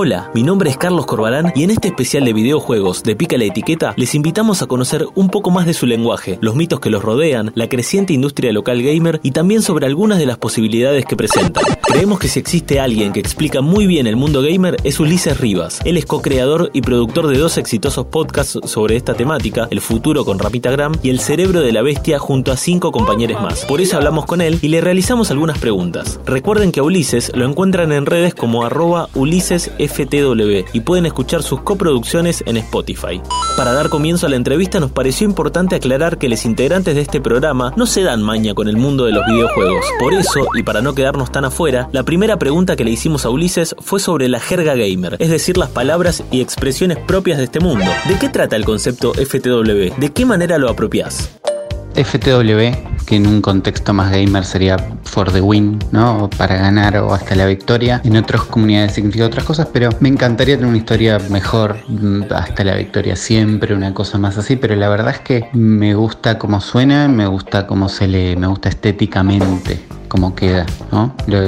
Hola, mi nombre es Carlos Corbalán y en este especial de videojuegos de Pica la Etiqueta les invitamos a conocer un poco más de su lenguaje, los mitos que los rodean, la creciente industria local gamer y también sobre algunas de las posibilidades que presentan. Creemos que si existe alguien que explica muy bien el mundo gamer es Ulises Rivas. Él es co-creador y productor de dos exitosos podcasts sobre esta temática, El futuro con Rapitagram y El cerebro de la bestia junto a cinco compañeros más. Por eso hablamos con él y le realizamos algunas preguntas. Recuerden que a Ulises lo encuentran en redes como arroba ulisesftw y pueden escuchar sus coproducciones en Spotify. Para dar comienzo a la entrevista nos pareció importante aclarar que los integrantes de este programa no se dan maña con el mundo de los videojuegos. Por eso, y para no quedarnos tan afuera, la primera pregunta que le hicimos a Ulises fue sobre la jerga gamer, es decir, las palabras y expresiones propias de este mundo. ¿De qué trata el concepto FTW? ¿De qué manera lo apropias? FTW, que en un contexto más gamer sería for the win, ¿no? O para ganar o hasta la victoria. En otras comunidades significa otras cosas, pero me encantaría tener una historia mejor, mm, hasta la victoria siempre, una cosa más así, pero la verdad es que me gusta cómo suena, me gusta cómo se lee, me gusta estéticamente cómo queda, ¿no? Lo,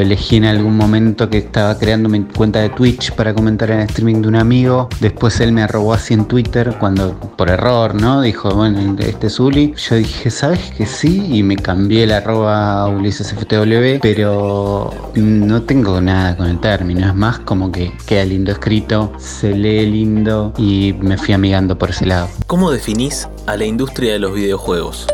elegí en algún momento que estaba creando mi cuenta de Twitch para comentar en el streaming de un amigo. Después él me arrobó así en Twitter cuando, por error, ¿no? Dijo, bueno, este es Uli. Yo dije, ¿sabes que sí? Y me cambié el arroba UlisesFTW, pero no tengo nada con el término. Es más como que queda lindo escrito, se lee lindo y me fui amigando por ese lado. ¿Cómo definís a la industria de los videojuegos?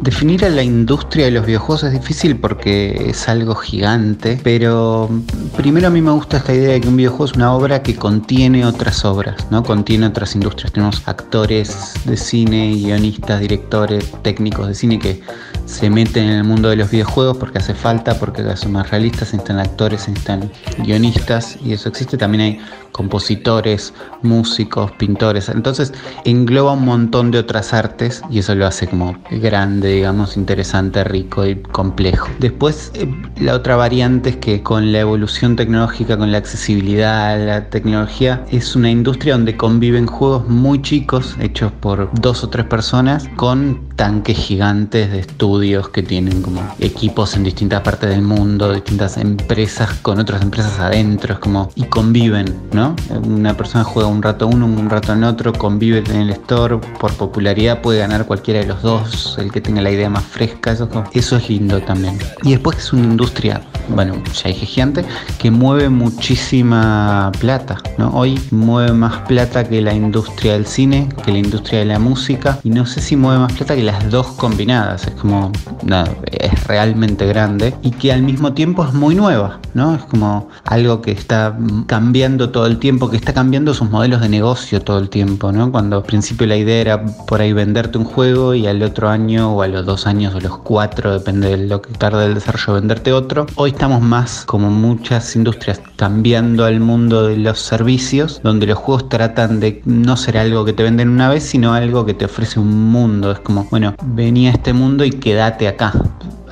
Definir a la industria de los videojuegos es difícil porque es algo gigante, pero primero a mí me gusta esta idea de que un videojuego es una obra que contiene otras obras, ¿no? Contiene otras industrias. Tenemos actores de cine, guionistas, directores, técnicos de cine que se meten en el mundo de los videojuegos porque hace falta, porque son más realistas, se necesitan actores, se necesitan guionistas y eso existe. También hay compositores, músicos, pintores. Entonces engloba un montón de otras artes y eso lo hace como grande, digamos, interesante, rico y complejo. Después, eh, la otra variante es que con la evolución tecnológica, con la accesibilidad a la tecnología, es una industria donde conviven juegos muy chicos, hechos por dos o tres personas, con tanques gigantes de estudios que tienen como equipos en distintas partes del mundo, distintas empresas con otras empresas adentro, es como y conviven, ¿no? Una persona juega un rato uno, un rato en otro, convive en el store, por popularidad puede ganar cualquiera de los dos, el que tenga la idea más fresca, eso, eso es lindo también. Y después es una industria, bueno, ya dije gigante, que mueve muchísima plata, ¿no? Hoy mueve más plata que la industria del cine, que la industria de la música, y no sé si mueve más plata que las dos combinadas, es como, nada, es realmente grande y que al mismo tiempo es muy nueva, ¿no? Es como algo que está cambiando todo el tiempo, que está cambiando sus modelos de negocio todo el tiempo, ¿no? Cuando al principio la idea era por ahí venderte un juego y al otro año o a los dos años o los cuatro, depende de lo que tarde el desarrollo, venderte otro. Hoy estamos más como muchas industrias cambiando al mundo de los servicios, donde los juegos tratan de no ser algo que te venden una vez, sino algo que te ofrece un mundo. Es como, bueno, vení a este mundo y quédate acá.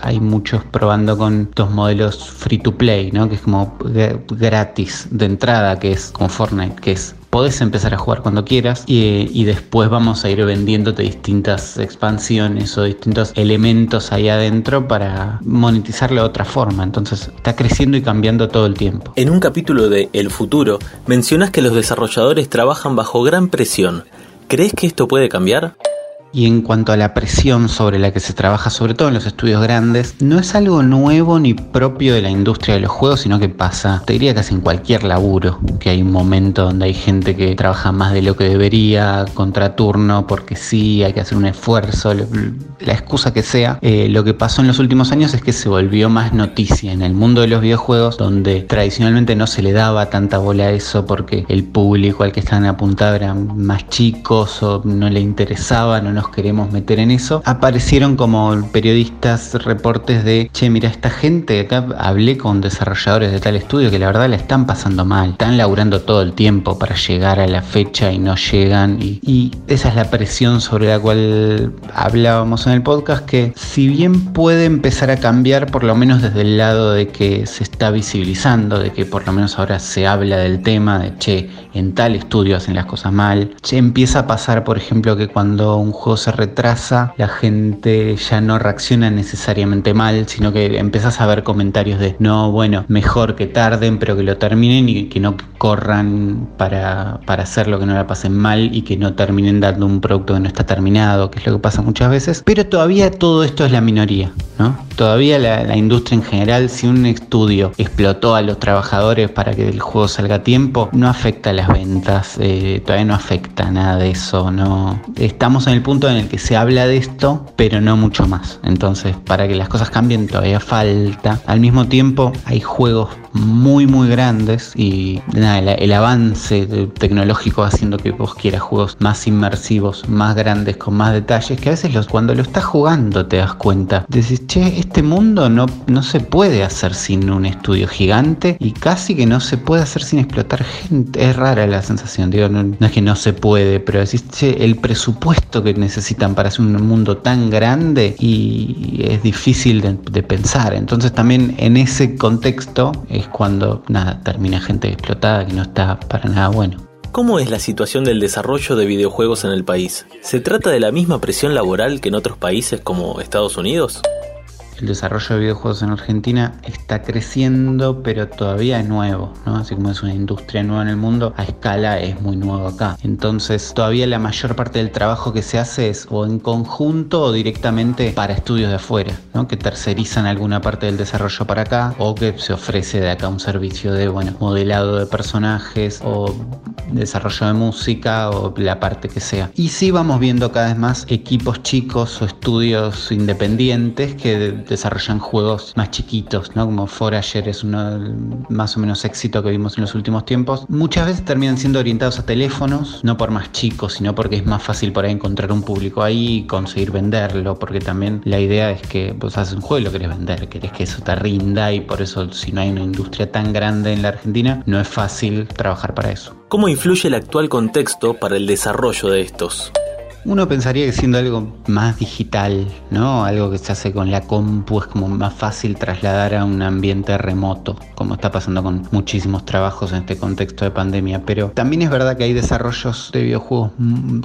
Hay muchos probando con estos modelos free to play, ¿no? Que es como gratis de entrada, que es como Fortnite, que es podés empezar a jugar cuando quieras y, y, después vamos a ir vendiéndote distintas expansiones o distintos elementos ahí adentro para monetizarlo de otra forma. Entonces está creciendo y cambiando todo el tiempo. En un capítulo de El futuro mencionas que los desarrolladores trabajan bajo gran presión. ¿Crees que esto puede cambiar? Y en cuanto a la presión sobre la que se trabaja, sobre todo en los estudios grandes, no es algo nuevo ni propio de la industria de los juegos, sino que pasa, te diría casi en cualquier laburo, que hay un momento donde hay gente que trabaja más de lo que debería, contraturno, porque sí, hay que hacer un esfuerzo, la excusa que sea. Eh, lo que pasó en los últimos años es que se volvió más noticia en el mundo de los videojuegos, donde tradicionalmente no se le daba tanta bola a eso porque el público al que estaban apuntados eran más chicos o no le interesaba, no nos queremos meter en eso, aparecieron como periodistas reportes de, che, mira, esta gente, acá hablé con desarrolladores de tal estudio que la verdad la están pasando mal, están laburando todo el tiempo para llegar a la fecha y no llegan. Y, esa es la presión sobre la cual hablábamos en el podcast, que si bien puede empezar a cambiar, por lo menos desde el lado de que se está visibilizando, de que por lo menos ahora se habla del tema, de, che, en tal estudio hacen las cosas mal, che, empieza a pasar, por ejemplo, que cuando un juego se retrasa, la gente ya no reacciona necesariamente mal, sino que empezás a ver comentarios de no, bueno, mejor que tarden, pero que lo terminen y que no corran para, para hacerlo, que no la pasen mal y que no terminen dando un producto que no está terminado, que es lo que pasa muchas veces. Pero todavía todo esto es la minoría, ¿no? Todavía la, industria en general, si un estudio explotó a los trabajadores para que el juego salga a tiempo, no afecta las ventas, eh, todavía no afecta nada de eso, no. Estamos en el punto en el que se habla de esto, pero no mucho más. Entonces, para que las cosas cambien todavía falta. Al mismo tiempo, hay juegos muy muy grandes y nada, el, avance tecnológico haciendo que vos quieras juegos más inmersivos, más grandes, con más detalles, que a veces los, cuando lo estás jugando te das cuenta. Decís, che, este mundo no, no se puede hacer sin un estudio gigante y casi que no se puede hacer sin explotar gente. Es rara la sensación, digo, no, es que no se puede, pero decís, che, el presupuesto que necesitan para hacer un mundo tan grande y es difícil de, de pensar. Entonces también en ese contexto cuando nada, termina gente explotada que no está para nada bueno. ¿Cómo es la situación del desarrollo de videojuegos en el país? ¿Se trata de la misma presión laboral que en otros países como Estados Unidos? El desarrollo de videojuegos en Argentina está creciendo, pero todavía es nuevo, ¿no? Así como es una industria nueva en el mundo, a escala es muy nuevo acá. Entonces, todavía la mayor parte del trabajo que se hace es o en conjunto o directamente para estudios de afuera, ¿no? Que tercerizan alguna parte del desarrollo para acá o que se ofrece de acá un servicio de, bueno, modelado de personajes o desarrollo de música o la parte que sea. Y sí vamos viendo cada vez más equipos chicos o estudios independientes que desarrollan juegos más chiquitos, ¿no? Como Forager es uno más o menos éxito que vimos en los últimos tiempos. Muchas veces terminan siendo orientados a teléfonos, no por más chicos, sino porque es más fácil por ahí encontrar un público ahí y conseguir venderlo, porque también la idea es que vos haces un juego y lo querés vender, querés que eso te rinda y por eso si no hay una industria tan grande en la Argentina, no es fácil trabajar para eso. ¿Cómo influye el actual contexto para el desarrollo de estos? Uno pensaría que siendo algo más digital, ¿no? Algo que se hace con la compu es como más fácil trasladar a un ambiente remoto, como está pasando con muchísimos trabajos en este contexto de pandemia. Pero también es verdad que hay desarrollos de videojuegos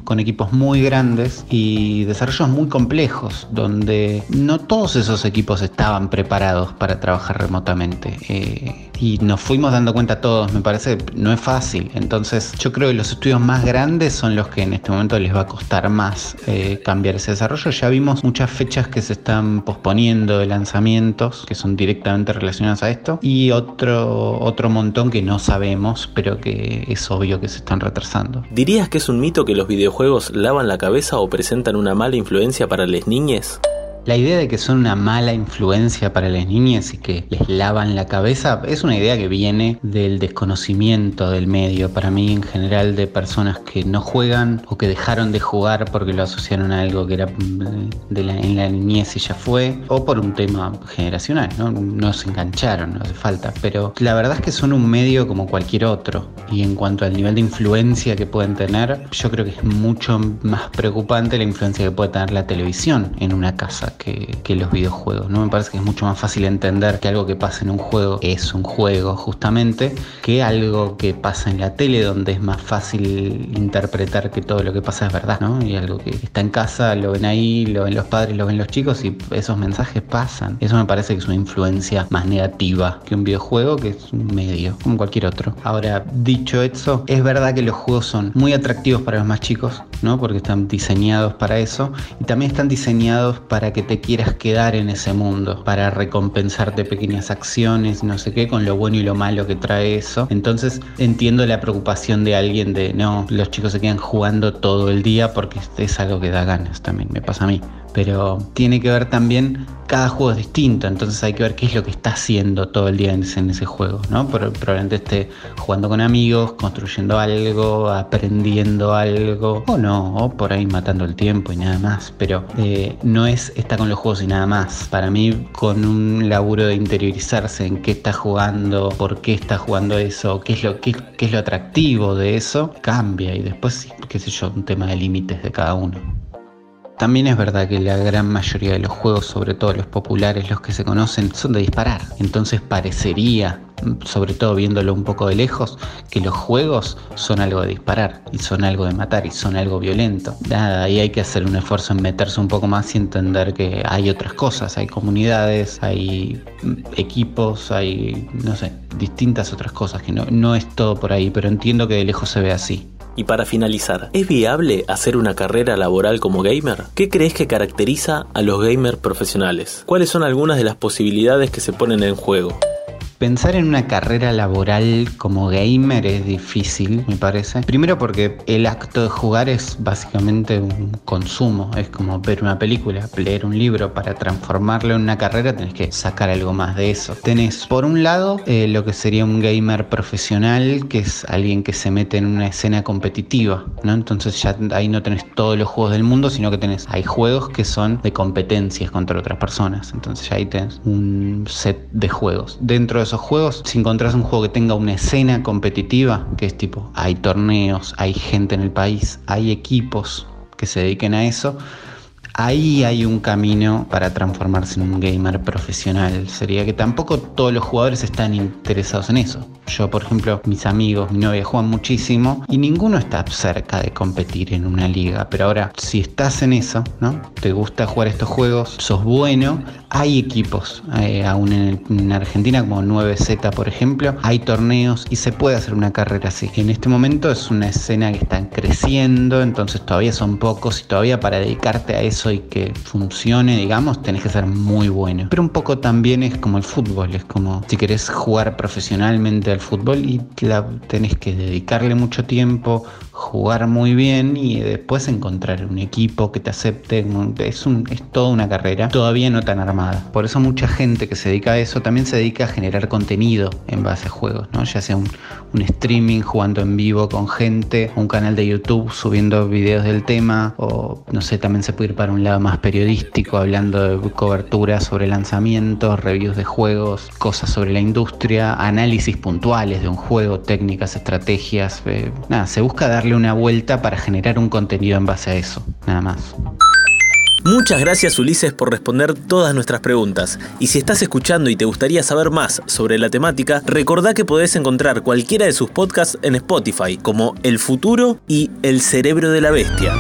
con equipos muy grandes y desarrollos muy complejos, donde no todos esos equipos estaban preparados para trabajar remotamente. Eh, y nos fuimos dando cuenta todos, me parece, no es fácil. Entonces yo creo que los estudios más grandes son los que en este momento les va a costar más eh, cambiar ese desarrollo. Ya vimos muchas fechas que se están posponiendo de lanzamientos que son directamente relacionados a esto y otro, otro montón que no sabemos, pero que es obvio que se están retrasando. ¿Dirías que es un mito que los videojuegos lavan la cabeza o presentan una mala influencia para las niñas? La idea de que son una mala influencia para las niñas y que les lavan la cabeza es una idea que viene del desconocimiento del medio, para mí en general de personas que no juegan o que dejaron de jugar porque lo asociaron a algo que era mm, en la niñez y ya fue, o por un tema generacional, ¿no? no se engancharon, no hace falta, pero la verdad es que son un medio como cualquier otro y en cuanto al nivel de influencia que pueden tener, yo creo que es mucho más preocupante la influencia que puede tener la televisión en una casa que, los videojuegos. ¿no? Me parece que es mucho más fácil entender que algo que pasa en un juego es un juego justamente que algo que pasa en la tele donde es más fácil interpretar que todo lo que pasa es verdad. ¿no? Y algo que está en casa, lo ven ahí, lo ven los padres, lo ven los chicos y esos mensajes pasan. Eso me parece que es una influencia más negativa que un videojuego que es un medio, como cualquier otro. Ahora, dicho eso, es verdad que los juegos son muy atractivos para los más chicos, ¿no? porque están diseñados para eso y también están diseñados para que te quieras quedar en ese mundo, para recompensarte pequeñas acciones, no sé qué, con lo bueno y lo malo que trae eso. Entonces entiendo la preocupación de alguien de, no, los chicos se quedan jugando todo el día porque es algo que da ganas también, me pasa a mí pero tiene que ver también, cada juego es distinto, entonces hay que ver qué es lo que está haciendo todo el día en ese, juego, ¿no? Probablemente esté jugando con amigos, construyendo algo, aprendiendo algo, o no, o por ahí matando el tiempo y nada más, pero eh, no es está con los juegos y nada más. Para mí, con un laburo de interiorizarse en qué está jugando, por qué está jugando eso, qué es lo, qué, qué es lo atractivo de eso, cambia y después, qué sé yo, un tema de límites de cada uno. También es verdad que la gran mayoría de los juegos, sobre todo los populares, los que se conocen, son de disparar. Entonces parecería sobre todo viéndolo un poco de lejos, que los juegos son algo de disparar y son algo de matar y son algo violento. Nada, ahí hay que hacer un esfuerzo en meterse un poco más y entender que hay otras cosas, hay comunidades, hay equipos, hay, no sé, distintas otras cosas, que no, no es todo por ahí, pero entiendo que de lejos se ve así. Y para finalizar, ¿es viable hacer una carrera laboral como gamer? ¿Qué crees que caracteriza a los gamers profesionales? ¿Cuáles son algunas de las posibilidades que se ponen en juego? Pensar en una carrera laboral como gamer es difícil, me parece. Primero porque el acto de jugar es básicamente un consumo, es como ver una película, leer un libro. Para transformarlo en una carrera tenés que sacar algo más de eso. Tenés por un lado eh, lo que sería un gamer profesional, que es alguien que se mete en una escena competitiva, ¿no? Entonces ya ahí no tenés todos los juegos del mundo, sino que tenés, hay juegos que son de competencias contra otras personas. Entonces ya ahí tenés un set de juegos. Dentro de esos juegos, si encontrás un juego que tenga una escena competitiva, que es tipo, hay torneos, hay gente en el país, hay equipos que se dediquen a eso, ahí hay un camino para transformarse en un gamer profesional. Sería que tampoco todos los jugadores están interesados en eso. Yo, por ejemplo, mis amigos, mi novia juegan muchísimo y ninguno está cerca de competir en una liga. Pero ahora, si estás en eso, ¿no? Te gusta jugar estos juegos, sos bueno, hay equipos, eh, aún en, Argentina como 9Z por ejemplo, hay torneos y se puede hacer una carrera así. En este momento es una escena que está creciendo, entonces todavía son pocos y todavía para dedicarte a eso y que funcione, digamos, tenés que ser muy bueno. Pero un poco también es como el fútbol, es como si querés jugar profesionalmente al fútbol y la, tenés que dedicarle mucho tiempo, jugar muy bien y después encontrar un equipo que te acepte. Es, un, es toda una carrera, todavía no tan armada. Por eso mucha gente que se dedica a eso también se dedica a generar contenido en base a juegos, ¿no? ya sea un, un streaming jugando en vivo con gente, un canal de YouTube subiendo videos del tema, o no sé, también se puede ir para un lado más periodístico, hablando de cobertura sobre lanzamientos, reviews de juegos, cosas sobre la industria, análisis puntuales de un juego, técnicas, estrategias. Eh, nada, se busca una vuelta para generar un contenido en base a eso, nada más. Muchas gracias Ulises por responder todas nuestras preguntas. Y si estás escuchando y te gustaría saber más sobre la temática, recordá que podés encontrar cualquiera de sus podcasts en Spotify, como El Futuro y El Cerebro de la Bestia.